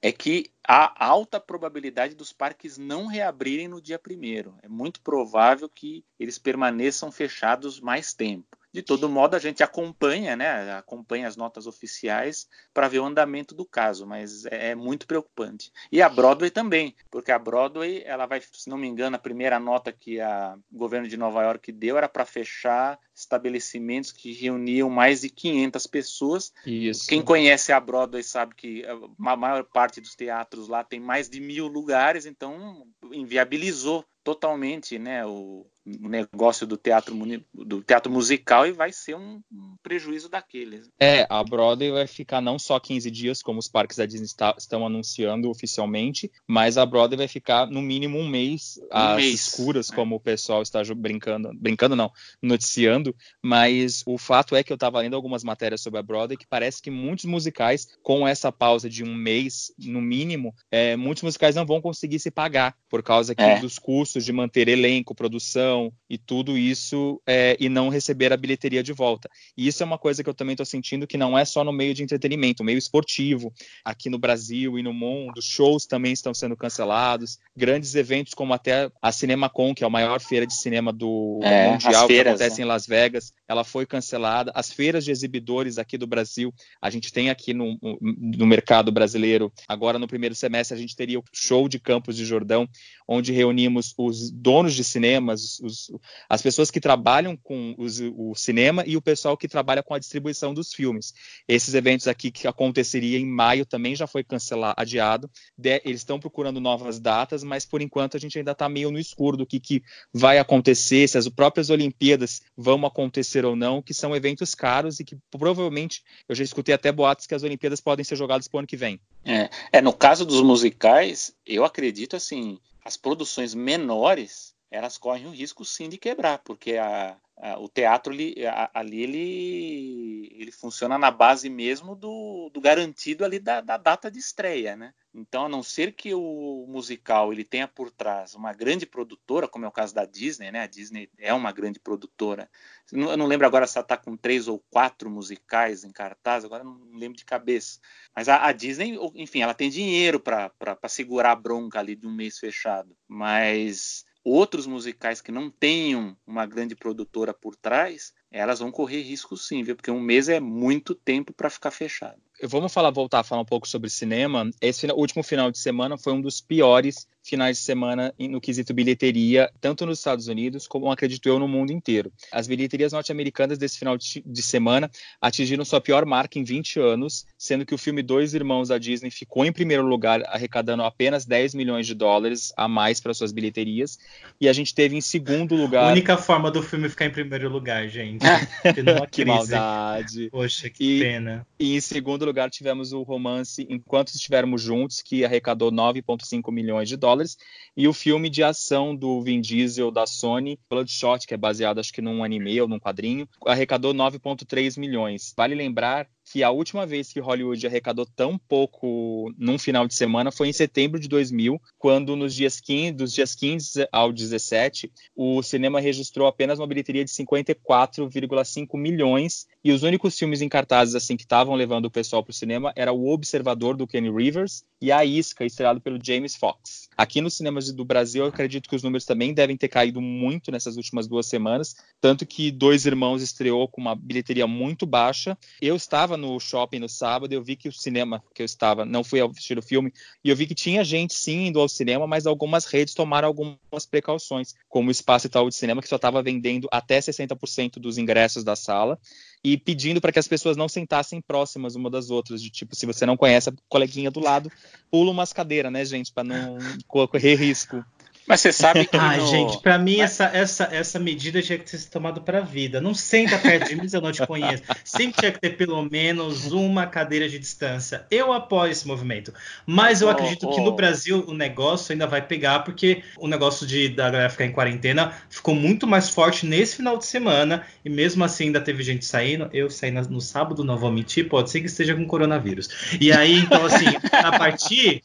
é que há alta probabilidade dos parques não reabrirem no dia primeiro. É muito provável que eles permaneçam fechados mais tempo. De todo modo, a gente acompanha, né, acompanha as notas oficiais para ver o andamento do caso, mas é, é, muito preocupante. E a Broadway também, porque a Broadway, ela vai, se não me engano, a primeira nota que a, o governo de Nova York deu era para fechar estabelecimentos que reuniam mais de 500 pessoas. Isso. Quem conhece a Broadway sabe que a maior parte dos teatros lá tem mais de mil lugares, então inviabilizou totalmente né, o negócio do teatro, do teatro musical e vai ser um, prejuízo daqueles. É, a Broadway vai ficar não só 15 dias, como os parques da Disney está, estão anunciando oficialmente, mas a Broadway vai ficar no mínimo um mês Um às mês, escuras, é. como o pessoal está brincando, brincando não, noticiando, mas o fato é que eu estava lendo algumas matérias sobre a Broadway que parece que muitos musicais, com essa pausa de um mês, no mínimo, é, muitos musicais não vão conseguir se pagar, por causa É. dos custos de manter elenco, produção e tudo isso, é, e não receber a bilheteria de volta. E isso é uma coisa que eu também estou sentindo que não é só no meio de entretenimento, o meio esportivo, aqui no Brasil e no mundo, shows também estão sendo cancelados, grandes eventos como até a CinemaCon, que é a maior feira de cinema do É, mundial as feiras, que acontece né? em Las Vegas, ela foi cancelada. As feiras de exibidores aqui do Brasil, a gente tem aqui no, no mercado brasileiro, agora no primeiro semestre a gente teria o show de Campos de Jordão, onde reunimos os donos de cinemas, os- as pessoas que trabalham com os- o cinema e o pessoal que trabalha com a distribuição dos filmes. Esses eventos aqui que aconteceria em maio também já foi cancelado, adiado. De- eles estão procurando novas datas, mas por enquanto a gente ainda está meio no escuro do que, que vai acontecer, se as próprias Olimpíadas vão acontecer ou não, que são eventos caros e que provavelmente eu já escutei até boatos que as Olimpíadas podem ser jogadas para o ano que vem. É, é, no caso dos musicais, eu acredito assim, as produções menores, elas correm o risco sim de quebrar, porque a, a- o teatro ali, a- ali ele, ele funciona na base mesmo do, do garantido ali da, da data de estreia, né? Então, a não ser que o musical ele tenha por trás uma grande produtora, como é o caso da Disney, né? A Disney é uma grande produtora. Eu não- lembro agora se ela está com três ou quatro musicais em cartaz, agora não lembro de cabeça. Mas a, a Disney, enfim, ela tem dinheiro para segurar a bronca ali de um mês fechado. Mas outros musicais que não tenham uma grande produtora por trás, elas vão correr risco sim, viu? Porque um mês é muito tempo para ficar fechado. Vamos falar, voltar a falar um pouco sobre cinema. Esse último final de semana foi um dos piores finais de semana em- no quesito bilheteria, tanto nos Estados Unidos como, acredito eu, no mundo inteiro. As bilheterias norte-americanas desse final de, semana atingiram sua pior marca em 20 anos, sendo que o filme Dois Irmãos da Disney ficou em primeiro lugar, arrecadando apenas 10 milhões de dólares a mais para suas bilheterias, e a gente teve em segundo A lugar. única forma do filme ficar em primeiro lugar, gente. Que maldade. Poxa, que E- pena. E em segundo lugar tivemos o romance Enquanto Estivermos Juntos, que arrecadou 9,5 milhões de dólares, e o filme de ação do Vin Diesel da Sony, Bloodshot, que é baseado acho que num anime ou num quadrinho, arrecadou 9,3 milhões. Vale lembrar que a última vez que Hollywood arrecadou tão pouco num final de semana foi em setembro de 2000, quando nos dias 15, dos dias 15 ao 17, o cinema registrou apenas uma bilheteria de 54,5 milhões e os únicos filmes em cartazes assim que estavam levando o pessoal para o cinema era O Observador do Kenny Rivers e A Isca, estrelado pelo James Fox. Aqui nos cinemas do Brasil, eu acredito que os números também devem ter caído muito nessas últimas duas semanas, tanto que Dois Irmãos estreou com uma bilheteria muito baixa. Eu estava no shopping no sábado, eu vi que o cinema que eu estava, não fui assistir o filme, e eu vi que tinha gente sim indo ao cinema, mas algumas redes tomaram algumas precauções, como o Espaço Itaú de Cinema, que só estava vendendo até 60% dos ingressos da sala, e pedindo para que as pessoas não sentassem próximas uma das outras, de tipo, se você não conhece a coleguinha do lado, pula umas cadeiras, né, gente, para não correr risco. Mas você sabe que. Ah, no- gente, pra mim Mas- essa, essa, essa medida tinha que sido tomada pra vida. Não senta perto de mim se eu não te conheço. Sempre tinha que ter pelo menos uma cadeira de distância. Eu apoio esse movimento. Mas eu Oh, acredito que oh. no Brasil o negócio ainda vai pegar, porque o negócio de, da galera ficar em quarentena ficou muito mais forte nesse final de semana. E mesmo assim ainda teve gente saindo. Eu saí no sábado, não vou mentir, pode ser que esteja com coronavírus. E aí, então, assim, a partir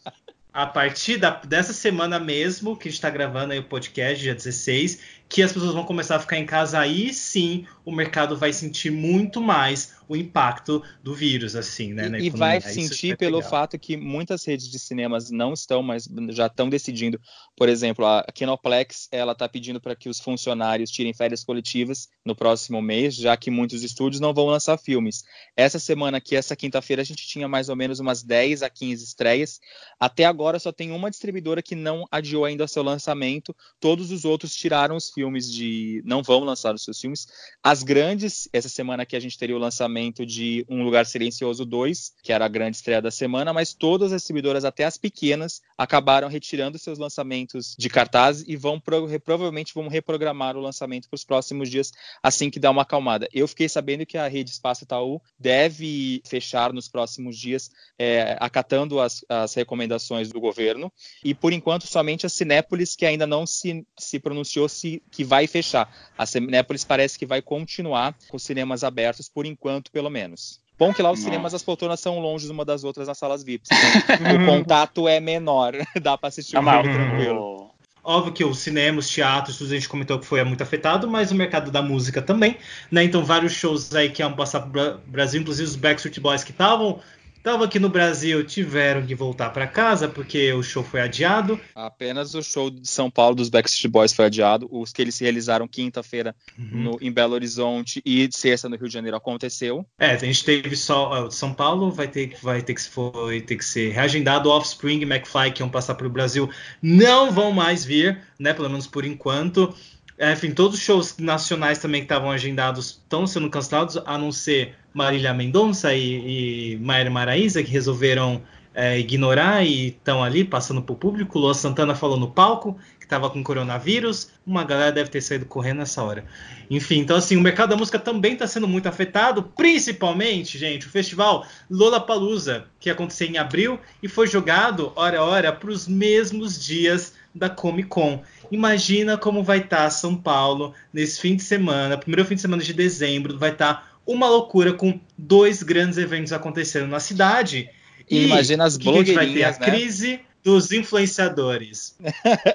a partir da- dessa semana mesmo, que está gravando aí o podcast, dia 16, que as pessoas vão começar a ficar em casa, aí sim o mercado vai sentir muito mais o impacto do vírus, assim, né? E, e vai Isso sentir pelo pegar. fato que muitas redes de cinemas não estão, mas já estão decidindo. Por exemplo, a Kinoplex ela está pedindo para que os funcionários tirem férias coletivas no próximo mês, já que muitos estúdios não vão lançar filmes. Essa semana aqui, essa quinta-feira, a gente tinha mais ou menos umas 10 a 15 estreias. Até agora só tem uma distribuidora que não adiou ainda seu lançamento. Todos os outros tiraram os filmes de. não vão lançar os seus filmes. As grandes, essa semana aqui a gente teria o lançamento de Um Lugar Silencioso 2, que era a grande estreia da semana, mas todas as distribuidoras, até as pequenas, acabaram retirando seus lançamentos de cartaz e vão provavelmente vão reprogramar o lançamento para os próximos dias, assim que dá uma acalmada. Eu fiquei sabendo que a rede Espaço Itaú deve fechar nos próximos dias, é, acatando as, as recomendações do governo, e por enquanto somente a Cinépolis, que ainda não se, se pronunciou se que vai fechar. A Cinépolis parece que vai continuar com os cinemas abertos, por enquanto, pelo menos. Bom que lá os cinemas as poltronas são longe uma das outras nas salas VIPs. Então o contato é menor, dá para assistir um filme tranquilo. Óbvio que os cinemas, os teatros, tudo a gente comentou que foi muito afetado, mas o mercado da música também, né? Então vários shows aí que iam passar para o Brasil, inclusive os Backstreet Boys que estavam Tava aqui no Brasil, tiveram que voltar para casa porque o show foi adiado. Apenas o show de São Paulo dos Backstreet Boys foi adiado. Os que eles realizaram quinta-feira uhum. em Belo Horizonte e sexta no Rio de Janeiro aconteceu. É, a gente teve só o São Paulo vai ter vai ter que foi ter que ser reagendado. Offspring, McFly que iam passar para o Brasil não vão mais vir, né? Pelo menos por enquanto. É, enfim, todos os shows nacionais também que estavam agendados estão sendo cancelados, a não ser Marília Mendonça e, e Maíra Maraíza, que resolveram é, ignorar e estão ali passando para o público. Luan Santana falou no palco que estava com coronavírus. Uma galera deve ter saído correndo nessa hora. Enfim, então assim, o mercado da música também está sendo muito afetado, principalmente, gente, o festival Lollapalooza, que aconteceu em abril e foi jogado, hora a hora, para os mesmos dias da Comic Con. Imagina como vai estar tá São Paulo nesse fim de semana, primeiro fim de semana de dezembro, vai estar tá uma loucura com dois grandes eventos acontecendo na cidade. E, imagina as blogueirinhas, vai ter a né? crise dos influenciadores.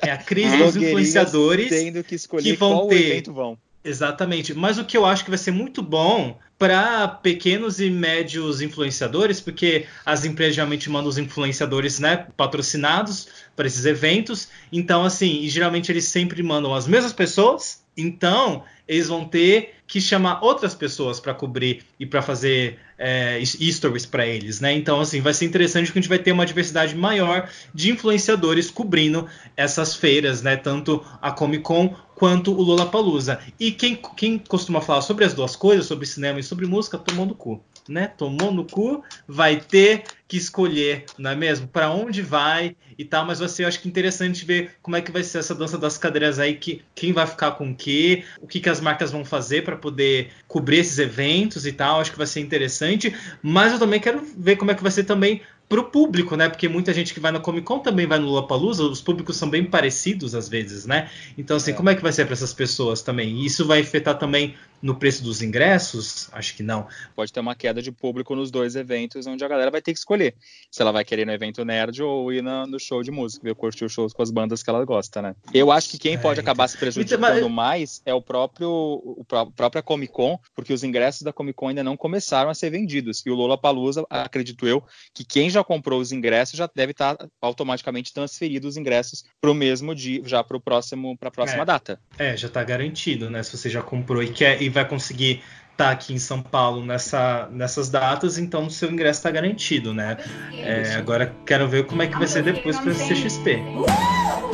É a crise dos influenciadores tendo que escolher que vão qual ter evento vão. Exatamente. Mas o que eu acho que vai ser muito bom para pequenos e médios influenciadores, porque as empresas geralmente mandam os influenciadores né, patrocinados para esses eventos. Então, assim, e geralmente eles sempre mandam as mesmas pessoas. Então, eles vão ter que chamar outras pessoas para cobrir e para fazer é, stories para eles, né? Então, assim, vai ser interessante porque a gente vai ter uma diversidade maior de influenciadores cobrindo essas feiras, né? Tanto a Comic Con quanto o Lollapalooza. E quem, quem costuma falar sobre as duas coisas, sobre cinema e sobre música, tomou no cu né, tomou no cu, vai ter que escolher, não é mesmo? Para onde vai e tal, mas vai ser, eu acho que interessante ver como é que vai ser essa dança das cadeiras aí, que, quem vai ficar com o quê, o que, que as marcas vão fazer para poder cobrir esses eventos e tal, acho que vai ser interessante, mas eu também quero ver como é que vai ser também para o público, né? Porque muita gente que vai na Comic Con também vai no Lollapalooza, os públicos são bem parecidos às vezes, né? Então, assim, é. como é que vai ser para essas pessoas também? Isso vai afetar também no preço dos ingressos? Acho que não. Pode ter uma queda de público nos dois eventos, onde a galera vai ter que escolher se ela vai querer ir no evento nerd ou ir na, no show de música, ver curtir os shows com as bandas que ela gosta, né? Eu acho que quem é, pode acabar se prejudicando então, mais é o próprio o própria Comic Con, porque os ingressos da Comic Con ainda não começaram a ser vendidos. E o Lollapalooza, acredito eu, que quem já comprou os ingressos já deve estar automaticamente transferido os ingressos para o mesmo dia, já para o próximo, para a próxima é, data. É, já está garantido, né? Se você já comprou e quer e vai conseguir estar tá aqui em São Paulo nessa, nessas datas, então o seu ingresso está garantido, né? É, agora quero ver como é que vai ser depois para CXP. que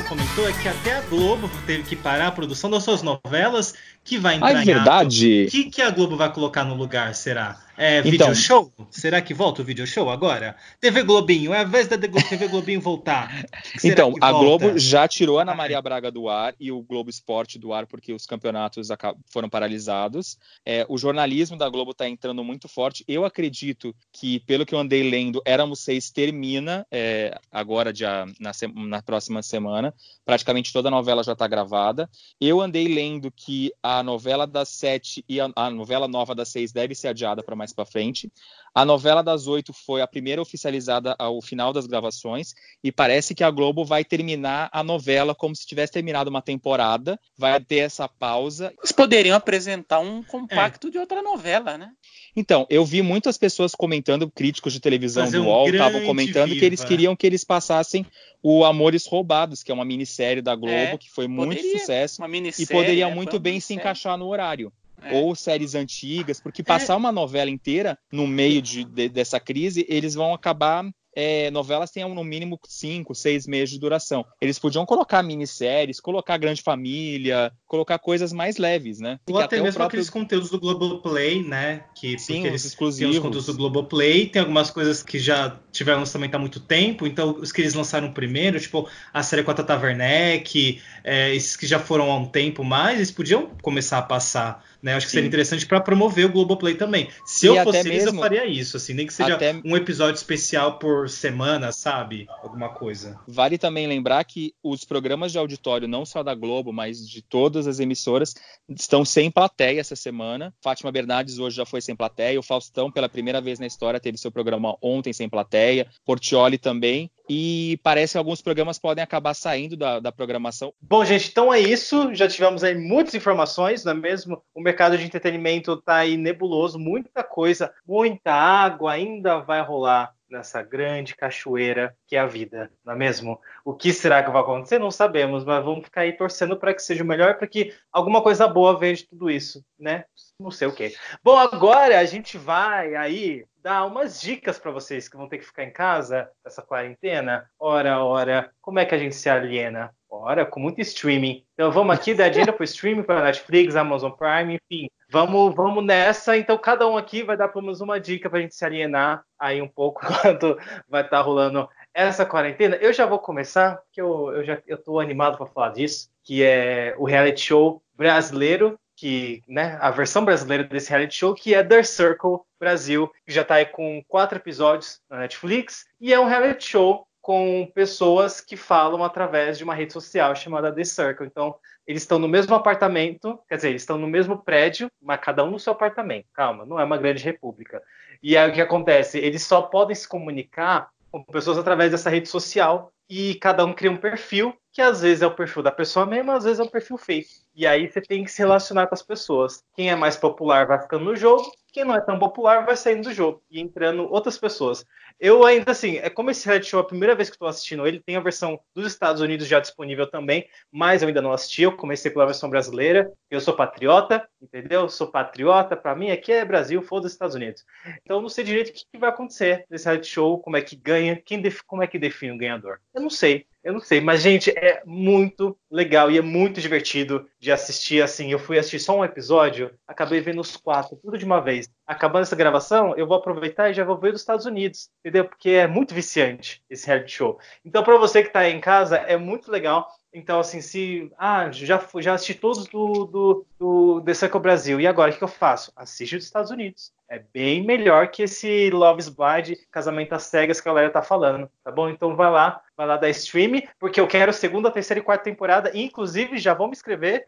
não comentou é que até a Globo teve que parar a produção das suas novelas, que vai entrar ah, é verdade. O que, que a Globo vai colocar no lugar, será? É, então, video show? Será que volta o video show agora? TV Globinho, é a vez da TV Globinho voltar. então, a Globo já tirou a Ana Maria Braga do ar e o Globo Esporte do ar porque os campeonatos foram paralisados. É, o jornalismo da Globo está entrando muito forte. Eu acredito que, pelo que eu andei lendo, Éramos Seis termina é, agora, dia, na, na próxima semana. Praticamente toda a novela já está gravada. Eu andei lendo que a novela das sete e a, a novela nova das seis deve ser adiada para mais mais para frente. A novela das oito foi a primeira oficializada ao final das gravações e parece que a Globo vai terminar a novela como se tivesse terminado uma temporada, vai ter essa pausa. Eles poderiam apresentar um compacto é. de outra novela, né? Então, eu vi muitas pessoas comentando, críticos de televisão Fazer do UOL estavam comentando viva. que eles queriam que eles passassem o Amores Roubados, que é uma minissérie da Globo é, que foi muito sucesso e poderia é, muito bem se encaixar no horário. É. Ou séries antigas, porque passar é. uma novela inteira no meio de, de, dessa crise, eles vão acabar é, novelas têm no mínimo 5, 6 meses de duração. Eles podiam colocar minisséries, colocar Grande Família, colocar coisas mais leves, né? Ou até, até mesmo próprio... aqueles conteúdos do Globoplay, né? Que, Sim, eles exclusivos. Têm os conteúdos do Globoplay, tem algumas coisas que já tiveram lançamento há muito tempo, então os que eles lançaram primeiro, tipo a série com a Tata Werneck, é, esses que já foram há um tempo mais, eles podiam começar a passar né? Acho que Sim. seria interessante para promover o Globoplay também. Se e eu fosse eles, mesmo, eu faria isso, assim, nem que seja até... um episódio especial por semana, sabe? Alguma coisa. Vale também lembrar que os programas de auditório, não só da Globo, mas de todas as emissoras, estão sem plateia essa semana. Fátima Bernardes hoje já foi sem plateia, o Faustão, pela primeira vez na história, teve seu programa ontem sem plateia, Portioli também e parece que alguns programas podem acabar saindo da, da, programação. Bom, gente, então é isso. Já tivemos aí muitas informações, não é mesmo? O mercado de entretenimento está aí nebuloso, muita coisa, muita água ainda vai rolar nessa grande cachoeira que é a vida, não é mesmo? O que será que vai acontecer? Não sabemos, mas vamos ficar aí torcendo para que seja o melhor, para que alguma coisa boa venha de tudo isso, né? Não sei o que. Bom, agora a gente vai aí dar umas dicas para vocês que vão ter que ficar em casa essa quarentena. Ora, ora, como é que a gente se aliena? Ora, com muito streaming. Então vamos aqui dar dinheiro para streaming, para Netflix, Amazon Prime, enfim. Vamos, vamos nessa. Então cada um aqui vai dar pelo menos uma dica para a gente se alienar aí um pouco quando vai estar tá rolando essa quarentena. Eu já vou começar, porque eu, eu já tô animado para falar disso, que é o reality show brasileiro que, né, a versão brasileira desse reality show, que é The Circle Brasil, que já está aí com quatro episódios na Netflix, e é um reality show com pessoas que falam através de uma rede social chamada The Circle. Então, eles estão no mesmo apartamento, quer dizer, eles estão no mesmo prédio, mas cada um no seu apartamento. Calma, não é uma grande república. E aí o que acontece? Eles só podem se comunicar com pessoas através dessa rede social e cada um cria um perfil, que às vezes é o perfil da pessoa mesmo, às vezes é o perfil fake. E aí você tem que se relacionar com as pessoas. Quem é mais popular vai ficando no jogo, quem não é tão popular vai saindo do jogo e entrando outras pessoas. Eu ainda assim, é como esse reality show, a primeira vez que estou assistindo ele, tem a versão dos Estados Unidos já disponível também, mas eu ainda não assisti, eu comecei pela versão brasileira. Eu sou patriota, entendeu? Sou patriota, para mim aqui é Brasil, foda os Estados Unidos. Então eu não sei direito o que vai acontecer nesse reality show, como é que ganha, quem como é que define o ganhador. Eu não sei. Eu não sei, mas, gente, é muito legal e é muito divertido de assistir. Assim, eu fui assistir só um episódio, acabei vendo os quatro, tudo de uma vez. Acabando essa gravação, eu vou aproveitar e já vou ver dos Estados Unidos, entendeu? Porque é muito viciante esse reality show. Então, para você que está aí em casa, é muito legal. Então, assim, se. Ah, já, já assisti todos do, do, do The Circle Brasil. E agora o que eu faço? Assiste dos Estados Unidos. É bem melhor que esse Love Blind, Casamento às Cegas que a galera tá falando, tá bom? Então vai lá, lá da stream, porque eu quero segunda, terceira e quarta temporada. E, inclusive, já vou me inscrever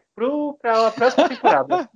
para a próxima temporada.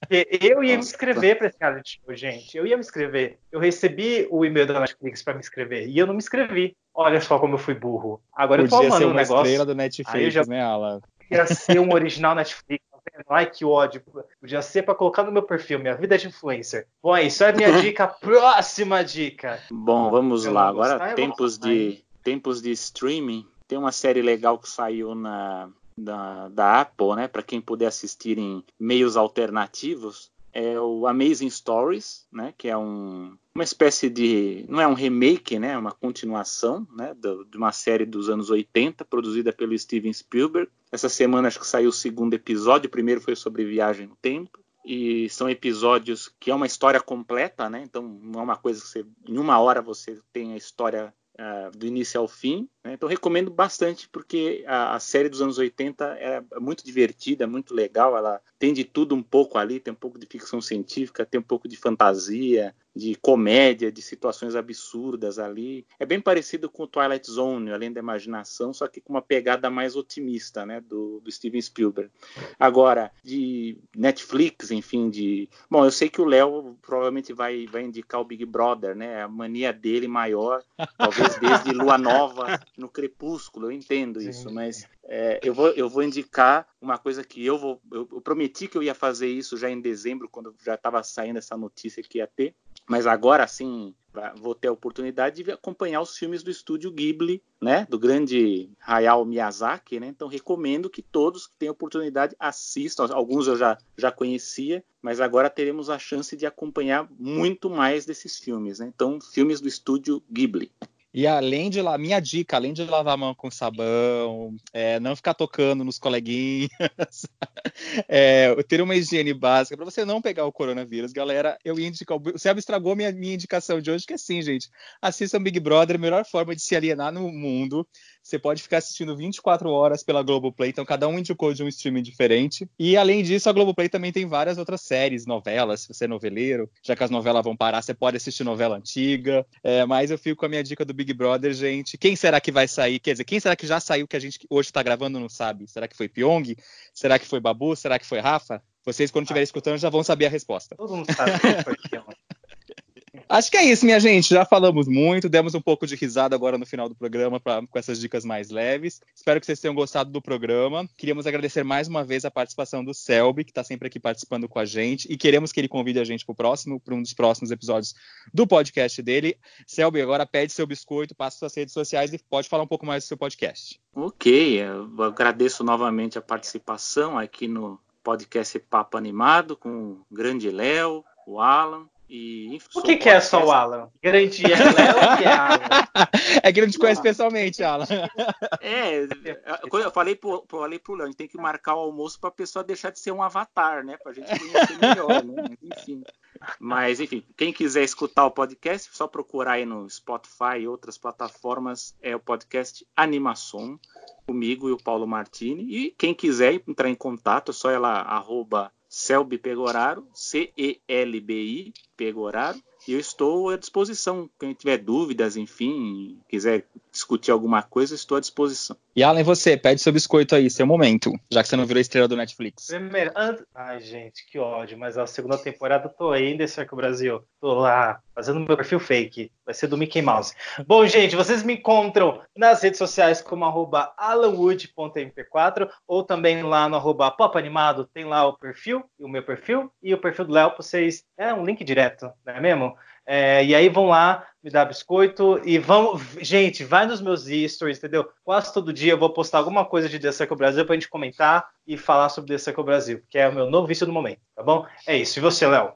porque eu ia me inscrever para esse reality show, gente. Eu ia me inscrever. Eu recebi o e-mail da Netflix para me inscrever e eu não me inscrevi. Olha só como eu fui burro. Agora Podia eu tô amando ser uma um negócio. estrela do Netflix, já... né, Alan? Ia ser um original Netflix. Ai, que ódio. Podia ser para colocar no meu perfil, minha vida é de influencer. Bom, é isso é a minha dica. Próxima dica. Bom, vamos eu lá. Agora, gostar, tempos de, tempos de streaming. Tem uma série legal que saiu na, da, da Apple, né? Para quem puder assistir em meios alternativos é o Amazing Stories, né, que é um, uma espécie de. não é um remake, né, é uma continuação né, do, de uma série dos anos 80, produzida pelo Steven Spielberg. Essa semana acho que saiu o segundo episódio, o primeiro foi sobre viagem no tempo. E são episódios que é uma história completa, né? Então não é uma coisa que você, em uma hora você tem a história uh, do início ao fim. Né? Então recomendo bastante porque a, a, série dos anos 80 é muito divertida, muito legal. Ela tem de tudo um pouco ali, tem um pouco de ficção científica, tem um pouco de fantasia, de comédia, de situações absurdas ali. É bem parecido com o Twilight Zone, além da imaginação, só que com uma pegada mais otimista, né, do, do Steven Spielberg. Agora, de Netflix, enfim, de... Bom, eu sei que o Léo provavelmente vai, vai indicar o Big Brother, né, a mania dele maior, talvez desde Lua Nova no Crepúsculo, eu entendo isso, Sim. mas é, eu, vou, eu vou indicar uma coisa que eu vou... Eu, eu prometi que eu ia fazer isso já em dezembro, quando já estava saindo essa notícia que ia ter, mas agora sim vou ter a oportunidade de acompanhar os filmes do estúdio Ghibli, né, do grande Hayao Miyazaki, né? Então recomendo que todos que tenham oportunidade assistam. Alguns eu já, já conhecia, mas agora teremos a chance de acompanhar muito mais desses filmes, né? Então, filmes do estúdio Ghibli. E além de lá, minha dica, além de lavar a mão com sabão, é, não ficar tocando nos coleguinhas, é, ter uma higiene básica para você não pegar o coronavírus, galera. Eu indico, o Selby estragou minha, minha indicação de hoje, que é assim, gente. Assistam Big Brother, melhor forma de se alienar no mundo. Você pode ficar assistindo 24 horas pela Globoplay, então cada um indicou de um streaming diferente. E além disso, a Globoplay também tem várias outras séries, novelas, se você é noveleiro, já que as novelas vão parar, você pode assistir novela antiga. É, mas eu fico com a minha dica do Big Brother, gente. Quem será que vai sair? Quer dizer, quem será que já saiu que a gente hoje está gravando não sabe? Será que foi Pyong? Será que foi Babu? Será que foi Rafa? Vocês, quando estiverem ah. escutando, já vão saber a resposta. Todo mundo sabe que foi Pyong. Acho que é isso, minha gente. Já falamos muito, demos um pouco de risada agora no final do programa pra, com essas dicas mais leves. Espero que vocês tenham gostado do programa. Queríamos agradecer mais uma vez a participação do Selby, que está sempre aqui participando com a gente, e queremos que ele convide a gente para o próximo, para um dos próximos episódios do podcast dele. Selby, agora pede seu biscoito, passa suas redes sociais e pode falar um pouco mais do seu podcast. Ok, eu agradeço novamente a participação aqui no podcast Papo Animado com o grande Léo, o Alan e, o que, que é só o Alan? Grande é Léo que é Alan? É que não te conhece pessoalmente, Alan. É, quando eu falei pro, falei pro Léo, a gente tem que marcar o almoço para a pessoa deixar de ser um avatar, né? Pra gente conhecer melhor, né? Enfim. Mas, enfim, quem quiser escutar o podcast, só procurar aí no Spotify e outras plataformas, é o podcast Animação, comigo e o Paulo Martini. E quem quiser entrar em contato, é só ela arroba Selby Pegoraro, C-E-L-B-I, Pegoraro. E eu estou à disposição. Quem tiver dúvidas, enfim, quiser discutir alguma coisa, estou à disposição. E Alan, você, pede seu biscoito aí, seu momento, já que você não virou estrela do Netflix. Primeiro, and... ai gente, que ódio, mas a segunda temporada eu tô ainda em o Brasil. Tô lá, fazendo meu perfil fake. Vai ser do Mickey Mouse. Bom, gente, vocês me encontram nas redes sociais como arroba alanwood.mp4 ou também lá no arroba Animado, tem lá o perfil, o meu perfil, e o perfil do Léo, vocês. É um link direto, não é mesmo? É, e aí vão lá, me dar biscoito e vão. Gente, vai nos meus stories, entendeu? Quase todo dia eu vou postar alguma coisa de The Circle Brasil pra gente comentar e falar sobre The Circle Brasil, que é o meu novo vício do momento, tá bom? É isso. E você, Léo?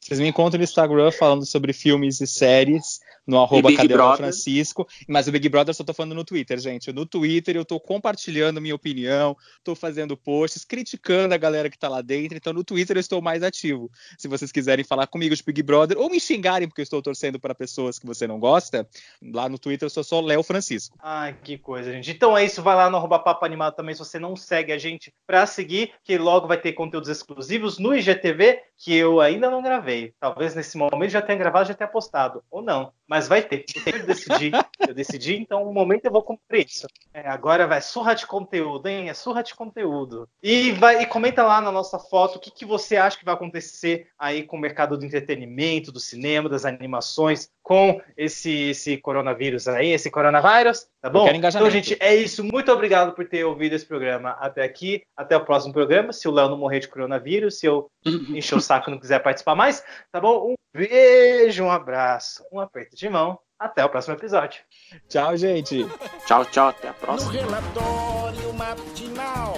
Vocês me encontram no Instagram falando sobre filmes e séries no arroba Francisco. Mas o Big Brother eu só tô falando no Twitter, gente. No Twitter eu tô compartilhando minha opinião, tô fazendo posts, criticando a galera que tá lá dentro. Então no Twitter eu estou mais ativo. Se vocês quiserem falar comigo de Big Brother ou me xingarem porque eu estou torcendo para pessoas que você não gosta, lá no Twitter eu sou só Léo Francisco. Ai, que coisa, gente. Então é isso, vai lá no arroba Papo Animado também se você não segue a gente para seguir, que logo vai ter conteúdos exclusivos no IGTV que eu ainda não gravei. Talvez nesse momento já tenha gravado, já tenha postado, ou não. Mas vai ter. Eu decidi. Eu decidi, então no momento eu vou cumprir isso. É, agora vai surra de conteúdo, hein? É surra de conteúdo. E vai e comenta lá na nossa foto o que, que você acha que vai acontecer aí com o mercado do entretenimento, do cinema, das animações, com esse, esse coronavírus aí, esse coronavírus, tá bom? Então, gente, é isso. Muito obrigado por ter ouvido esse programa até aqui. Até o próximo programa. Se o Léo não morrer de coronavírus, se eu encher o saco e não quiser participar mais, tá bom? Um beijo, um abraço, um aperto de mão. Até o próximo episódio. Tchau, gente. Tchau, tchau. Até a próxima. No relatório matinal,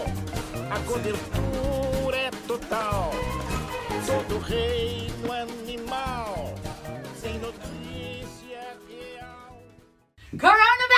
a cobertura é total. Todo reino animal, Coronavirus!